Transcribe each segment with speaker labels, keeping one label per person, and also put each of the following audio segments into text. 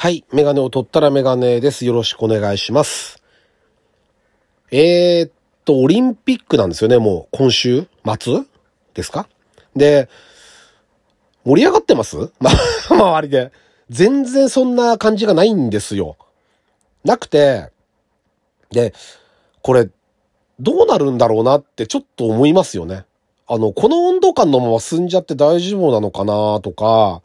Speaker 1: はい。メガネを取ったらメガネです。よろしくお願いします。えー、っと、オリンピックなんですよね。もう今週末？ですか？で、盛り上がってます？ま、周りで。全然そんな感じがないんですよ。なくて、で、これ、どうなるんだろうなってちょっと思いますよね。あの、この温度感のまま進んじゃって大丈夫なのかなとか、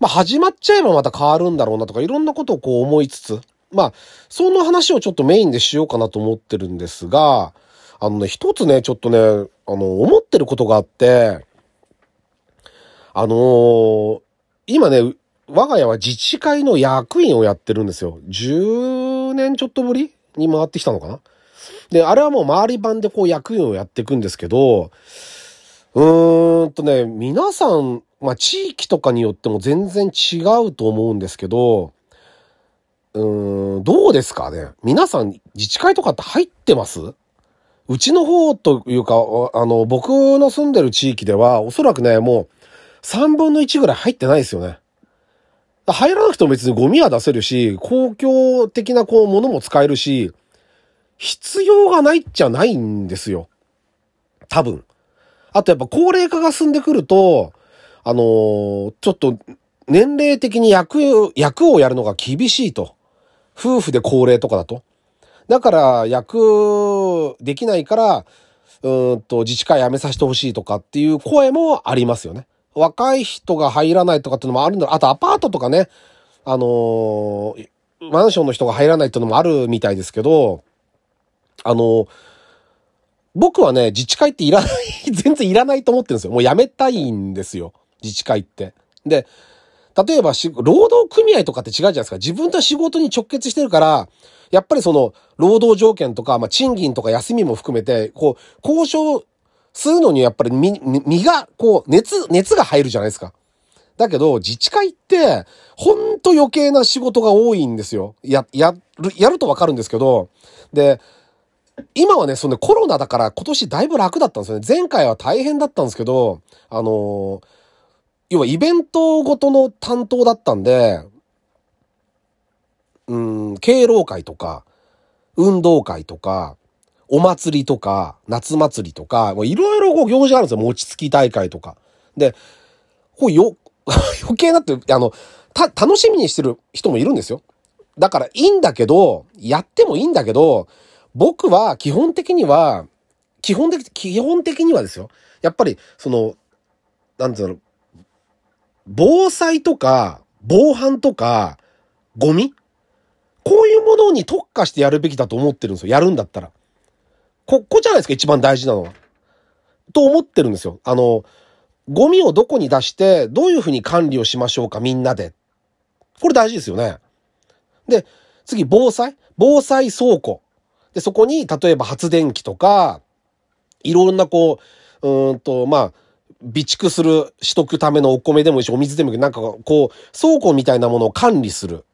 Speaker 1: まあ、始まっちゃえばまた変わるんだろうなとか、いろんなことをこう思いつつ、まあ、その話をちょっとメインでしようかなと思ってるんですが、あのね、一つね、ちょっとね、あの、思ってることがあって、あのー今ね、我が家は自治会の役員をやってるんですよ。10年ちょっとぶりに回ってきたのかなで、あれはもう周り版でこう役員をやっていくんですけど、うーんとね、皆さん、まあ地域とかによっても全然違うと思うんですけど、うーん、どうですかね？皆さん自治会とかって入ってます？うちの方というか、あの、僕の住んでる地域では、おそらくね、もう3分の1ぐらい入ってないですよね。入らなくても別にゴミは出せるし、公共的なこうものも使えるし、必要がないっちゃないんですよ。多分。あとやっぱ高齢化が進んでくると、あのーちょっと年齢的に役、役をやるのが厳しいと。夫婦で高齢とかだと。だから役できないから、うーんと自治会辞めさせてほしいとかっていう声もありますよね。若い人が入らないとかっていうのもあるんだろうあとアパートとかね、あのーマンションの人が入らないっていうのもあるみたいですけど、あのー僕はね、自治会っていらない、全然いらないと思ってるんですよ。もうやめたいんですよ。自治会って。で、例えばし、労働組合とかって違うじゃないですか。自分と仕事に直結してるから、やっぱりその、労働条件とか、まあ、賃金とか休みも含めて、こう、交渉するのにやっぱり身、身が、こう、熱、熱が入るじゃないですか。だけど、自治会って、ほんと余計な仕事が多いんですよ。や、やる、やるとわかるんですけど、で、今はね、そのコロナだから今年だいぶ楽だったんですよね。前回は大変だったんですけど、あのー要はイベントごとの担当だったんで、うん、敬老会とか、運動会とか、お祭りとか、夏祭りとか、いろいろこう行事があるんですよ。餅つき大会とか。で、こうよ、余計なって、あの、た、楽しみにしてる人もいるんですよ。だからいいんだけど、やってもいいんだけど、僕は基本的には、基本的、基本的にはですよ。やっぱり、その、なんていうの、防災とか、防犯とか、ゴミ？こういうものに特化してやるべきだと思ってるんですよ。やるんだったら。こ、こじゃないですか、一番大事なのは。と思ってるんですよ。あの、ゴミをどこに出して、どういうふうに管理をしましょうか、みんなで。これ大事ですよね。で、次、防災？防災倉庫。で、そこに、例えば発電機とか、いろんなこう、うんと、まあ、備蓄する、しとくためのお米でもいいし、お水でもいい、なんかこう、倉庫みたいなものを管理する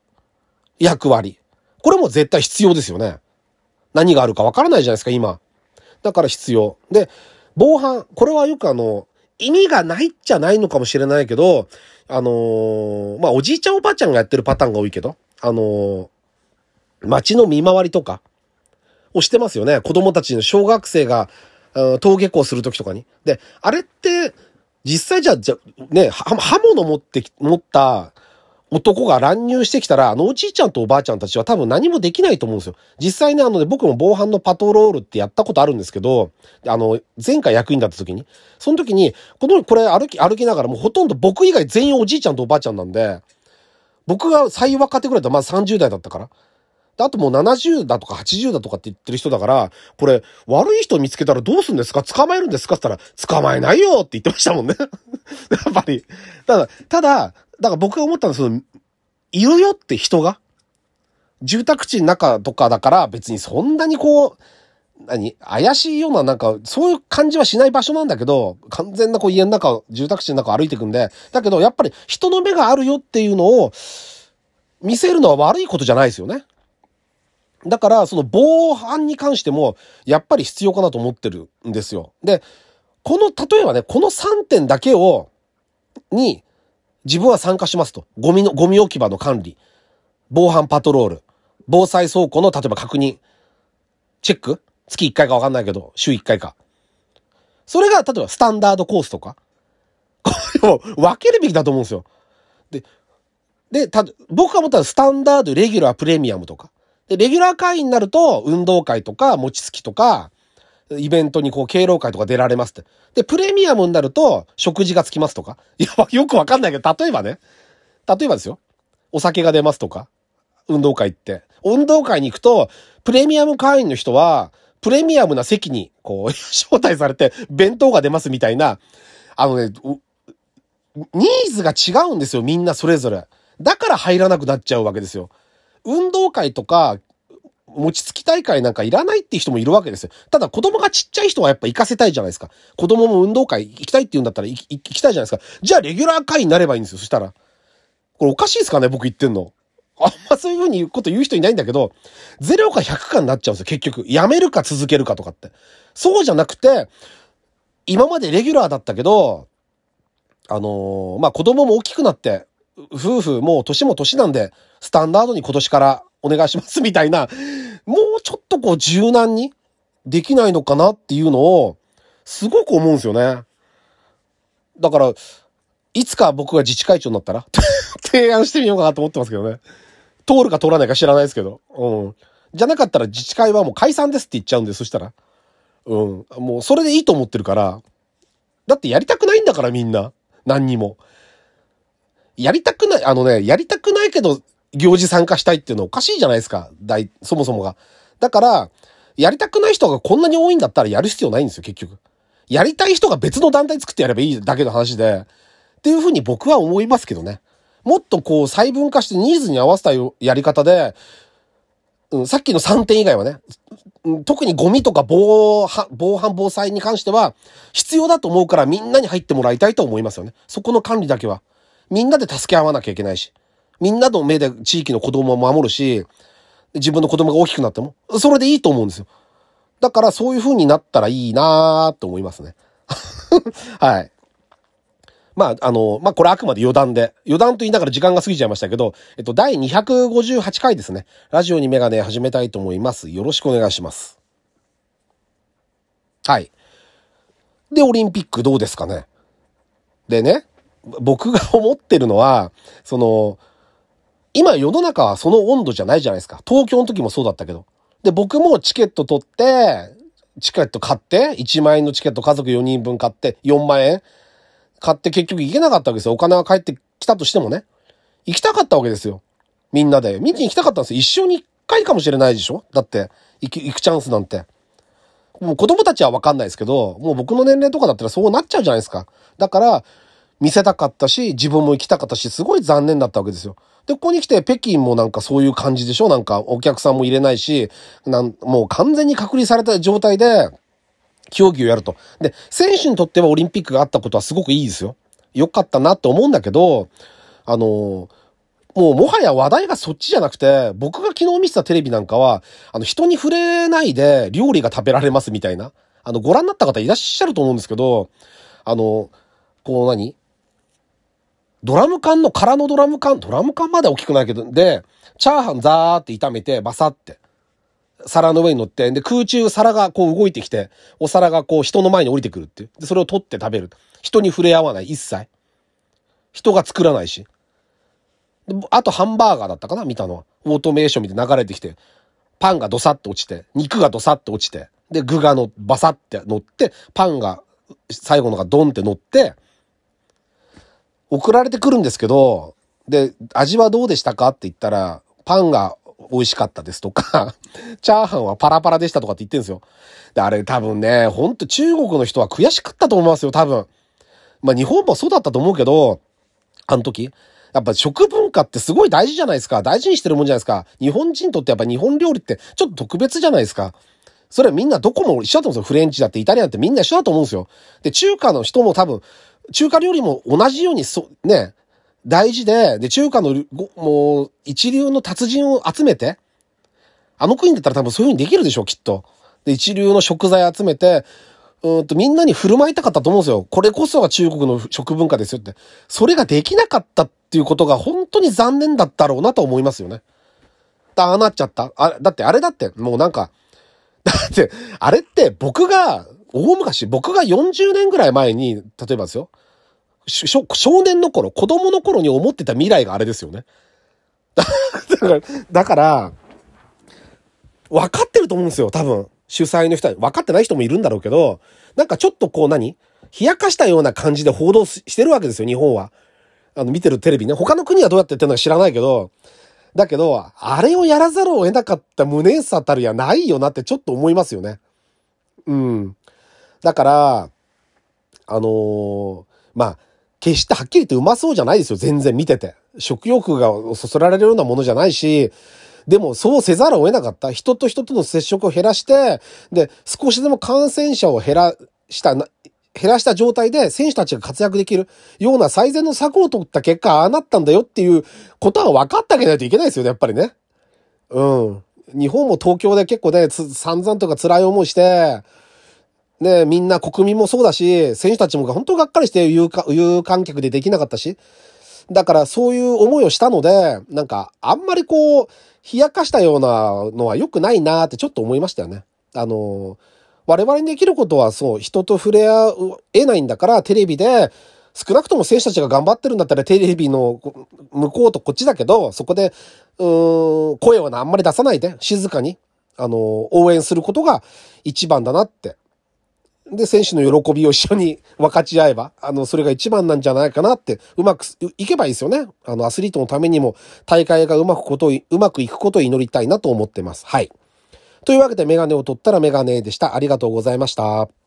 Speaker 1: 役割。これも絶対必要ですよね。何があるかわからないじゃないですか、今。だから必要。で、防犯。これはよくあの、意味がないっちゃないのかもしれないけど、あのーまあ、おじいちゃんおばあちゃんがやってるパターンが多いけど、あのー街の見回りとかをしてますよね。子供たちの小学生が、うん登下校するときとかに。で、あれって、実際じゃ、じゃね、刃物持ってき、持った男が乱入してきたら、あのおじいちゃんとおばあちゃんたちは多分何もできないと思うんですよ。実際ね、あのね、僕も防犯のパトロールってやったことあるんですけど、あの、前回役員だった時に、その時に、この、これ歩き、歩きながらもうほとんど僕以外全員おじいちゃんとおばあちゃんなんで、僕が最若手ぐらいだとまず30代だったから。であともう70だとか80だとかって言ってる人だから、これ、悪い人見つけたらどうするんですか？捕まえるんですか？って言ったら、捕まえないよって言ってましたもんね。やっぱり。ただ、ただ、だから僕が思ったのは、その、いるよって人が。住宅地の中とかだから別にそんなにこう、何？怪しいようななんか、そういう感じはしない場所なんだけど、完全なこう家の中、住宅地の中歩いてくんで、だけどやっぱり人の目があるよっていうのを見せるのは悪いことじゃないですよね。だから、その防犯に関しても、やっぱり必要かなと思ってるんですよ。で、この、例えばね、この3点だけを、に、自分は参加しますと。ゴミの、ゴミ置き場の管理。防犯パトロール、防災倉庫の例えば確認、チェック月1回かわかんないけど、週1回か。それが、例えばスタンダードコースとか。これを分けるべきだと思うんですよ。で、で、た、僕が思ったらスタンダード、レギュラー、プレミアムとか。で、レギュラー会員になると、運動会とか、餅つきとか、イベントにこう、敬老会とか出られますって。で、プレミアムになると、食事がつきますとか。いや、よくわかんないけど、例えばね。例えばですよ。お酒が出ますとか。運動会って。運動会に行くと、プレミアム会員の人は、プレミアムな席に、こう、招待されて、弁当が出ますみたいな、あのね、ニーズが違うんですよ、みんなそれぞれ。だから入らなくなっちゃうわけですよ。運動会とか、餅つき大会なんかいらないっていう人もいるわけですよ。ただ子供がちっちゃい人はやっぱ行かせたいじゃないですか。子供も運動会行きたいって言うんだったら行きたいじゃないですか。じゃあレギュラー会になればいいんですよ、そしたら。これおかしいですかね、僕言ってんの。あんまそういう風に言うこと言う人いないんだけど、0か100かになっちゃうんですよ、結局。やめるか続けるかとかって。そうじゃなくて、今までレギュラーだったけど、あのー、まあ、子供も大きくなって、夫婦もう年も年なんで、スタンダードに今年からお願いしますみたいな、もうちょっとこう柔軟にできないのかなっていうのを、すごく思うんですよね。だから、いつか僕が自治会長になったら 提案してみようかなと思ってますけどね。通るか通らないか知らないですけど。うん。じゃなかったら自治会はもう解散ですって言っちゃうんで、そしたら。うん。もうそれでいいと思ってるから。だってやりたくないんだからみんな。何にも。やりたくない、あのね、やりたくないけど、行事参加したいっていうのはおかしいじゃないですか。大、そもそもが。だから、やりたくない人がこんなに多いんだったらやる必要ないんですよ、結局。やりたい人が別の団体作ってやればいいだけの話で。っていうふうに僕は思いますけどね。もっとこう細分化してニーズに合わせたやり方で、うん、さっきの3点以外はね、特にゴミとか防犯、防犯防災に関しては必要だと思うからみんなに入ってもらいたいと思いますよね。そこの管理だけは。みんなで助け合わなきゃいけないし。みんなの目で地域の子供を守るし、自分の子供が大きくなっても、それでいいと思うんですよ。だからそういう風になったらいいなーって思いますね。はい。まあ、あの、まあ、これあくまで余談で、余談と言いながら時間が過ぎちゃいましたけど、えっと、第258回ですね。ラジオにメガネ始めたいと思います。よろしくお願いします。はい。で、オリンピックどうですかね。でね、僕が思ってるのは、その、今世の中はその温度じゃないじゃないですか。東京の時もそうだったけど。で、僕もチケット取って、チケット買って、1万円のチケット家族4人分買って、4万円買って結局行けなかったわけですよ。お金が返ってきたとしてもね。行きたかったわけですよ。みんなで。見に行きたかったんですよ。一生に一回かもしれないでしょ？だって、行く、行くチャンスなんて。もう子供たちはわかんないですけど、もう僕の年齢とかだったらそうなっちゃうじゃないですか。だから、見せたかったし、自分も行きたかったし、すごい残念だったわけですよ。で、ここに来て北京もなんかそういう感じでしょ？なんかお客さんも入れないし、なん、もう完全に隔離された状態で、競技をやると。で、選手にとってはオリンピックがあったことはすごくいいですよ。良かったなって思うんだけど、あのもうもはや話題がそっちじゃなくて、僕が昨日見てたテレビなんかは、あの人に触れないで料理が食べられますみたいな。あの、ご覧になった方いらっしゃると思うんですけど、あの、こう何？ドラム缶の空のドラム缶、ドラム缶まで大きくないけど、で、チャーハンザーって炒めて、バサって。皿の上に乗って、で、空中皿がこう動いてきて、お皿がこう人の前に降りてくるっていう。で、それを取って食べる。人に触れ合わない、一切。人が作らないし。あとハンバーガーだったかな見たのは。オートメーション見て流れてきて、パンがドサッと落ちて、肉がドサッと落ちて、で、具がの、バサって乗って、パンが、最後のがドンって乗って、送られてくるんですけど、で、味はどうでしたかって言ったら、パンが美味しかったですとか、チャーハンはパラパラでしたとかって言ってんですよ。で、あれ多分ね、ほんと中国の人は悔しかったと思いますよ、多分。まあ日本もそうだったと思うけど、あの時。やっぱ食文化ってすごい大事じゃないですか。大事にしてるもんじゃないですか。日本人にとってやっぱ日本料理ってちょっと特別じゃないですか。それはみんなどこも一緒だと思うんですよ。フレンチだってイタリアンってみんな一緒だと思うんですよ。で、中華の人も多分、中華料理も同じようにそう、ね、大事で、で、中華の、もう、一流の達人を集めて、あの国だったら多分そういう風にできるでしょう、きっと。で、一流の食材集めて、うんと、みんなに振る舞いたかったと思うんですよ。これこそが中国の食文化ですよって。それができなかったっていうことが本当に残念だったろうなと思いますよね。ったああなっちゃったあ、だってあれだって、もうなんか、だって、あれって僕が、大昔、僕が40年ぐらい前に、例えばですよ、少年の頃、子供の頃に思ってた未来があれですよね。だから、だから、分かってると思うんですよ、多分。主催の人は。分かってない人もいるんだろうけど、なんかちょっとこう何？冷やかしたような感じで報道してるわけですよ、日本は。あの、見てるテレビね。他の国はどうやってやってるのか知らないけど、だけど、あれをやらざるを得なかった無念さたるやないよなってちょっと思いますよね。うん。だから、あのー、まあ、決してはっきり言ってうまそうじゃないですよ。全然見てて。食欲がそそられるようなものじゃないし、でもそうせざるを得なかった。人と人との接触を減らして、で、少しでも感染者を減らした、減らした状態で選手たちが活躍できるような最善の策を取った結果、ああなったんだよっていうことは分かってあげないといけないですよね、やっぱりね。うん。日本も東京で結構ね、散々とか辛い思いして、ね、みんな国民もそうだし、選手たちも本当がっかりして有有観客でできなかったし、だからそういう思いをしたので、なんか、あんまりこう、冷やかしたようなのは良くないなってちょっと思いましたよね。あの、我々にできることはそう、人と触れ合えないんだから、テレビで、少なくとも選手たちが頑張ってるんだったらテレビの向こうとこっちだけど、そこで、うーん、声をあんまり出さないで、静かに、あの、応援することが一番だなってで、選手の喜びを一緒に 分かち合えば、あの、それが一番なんじゃないかなって、うまくいけばいいですよね。あの、アスリートのためにも、大会がうまくことを、うまくいくことを祈りたいなと思ってます。はい。というわけで、メガネを取ったらメガネでした。ありがとうございました。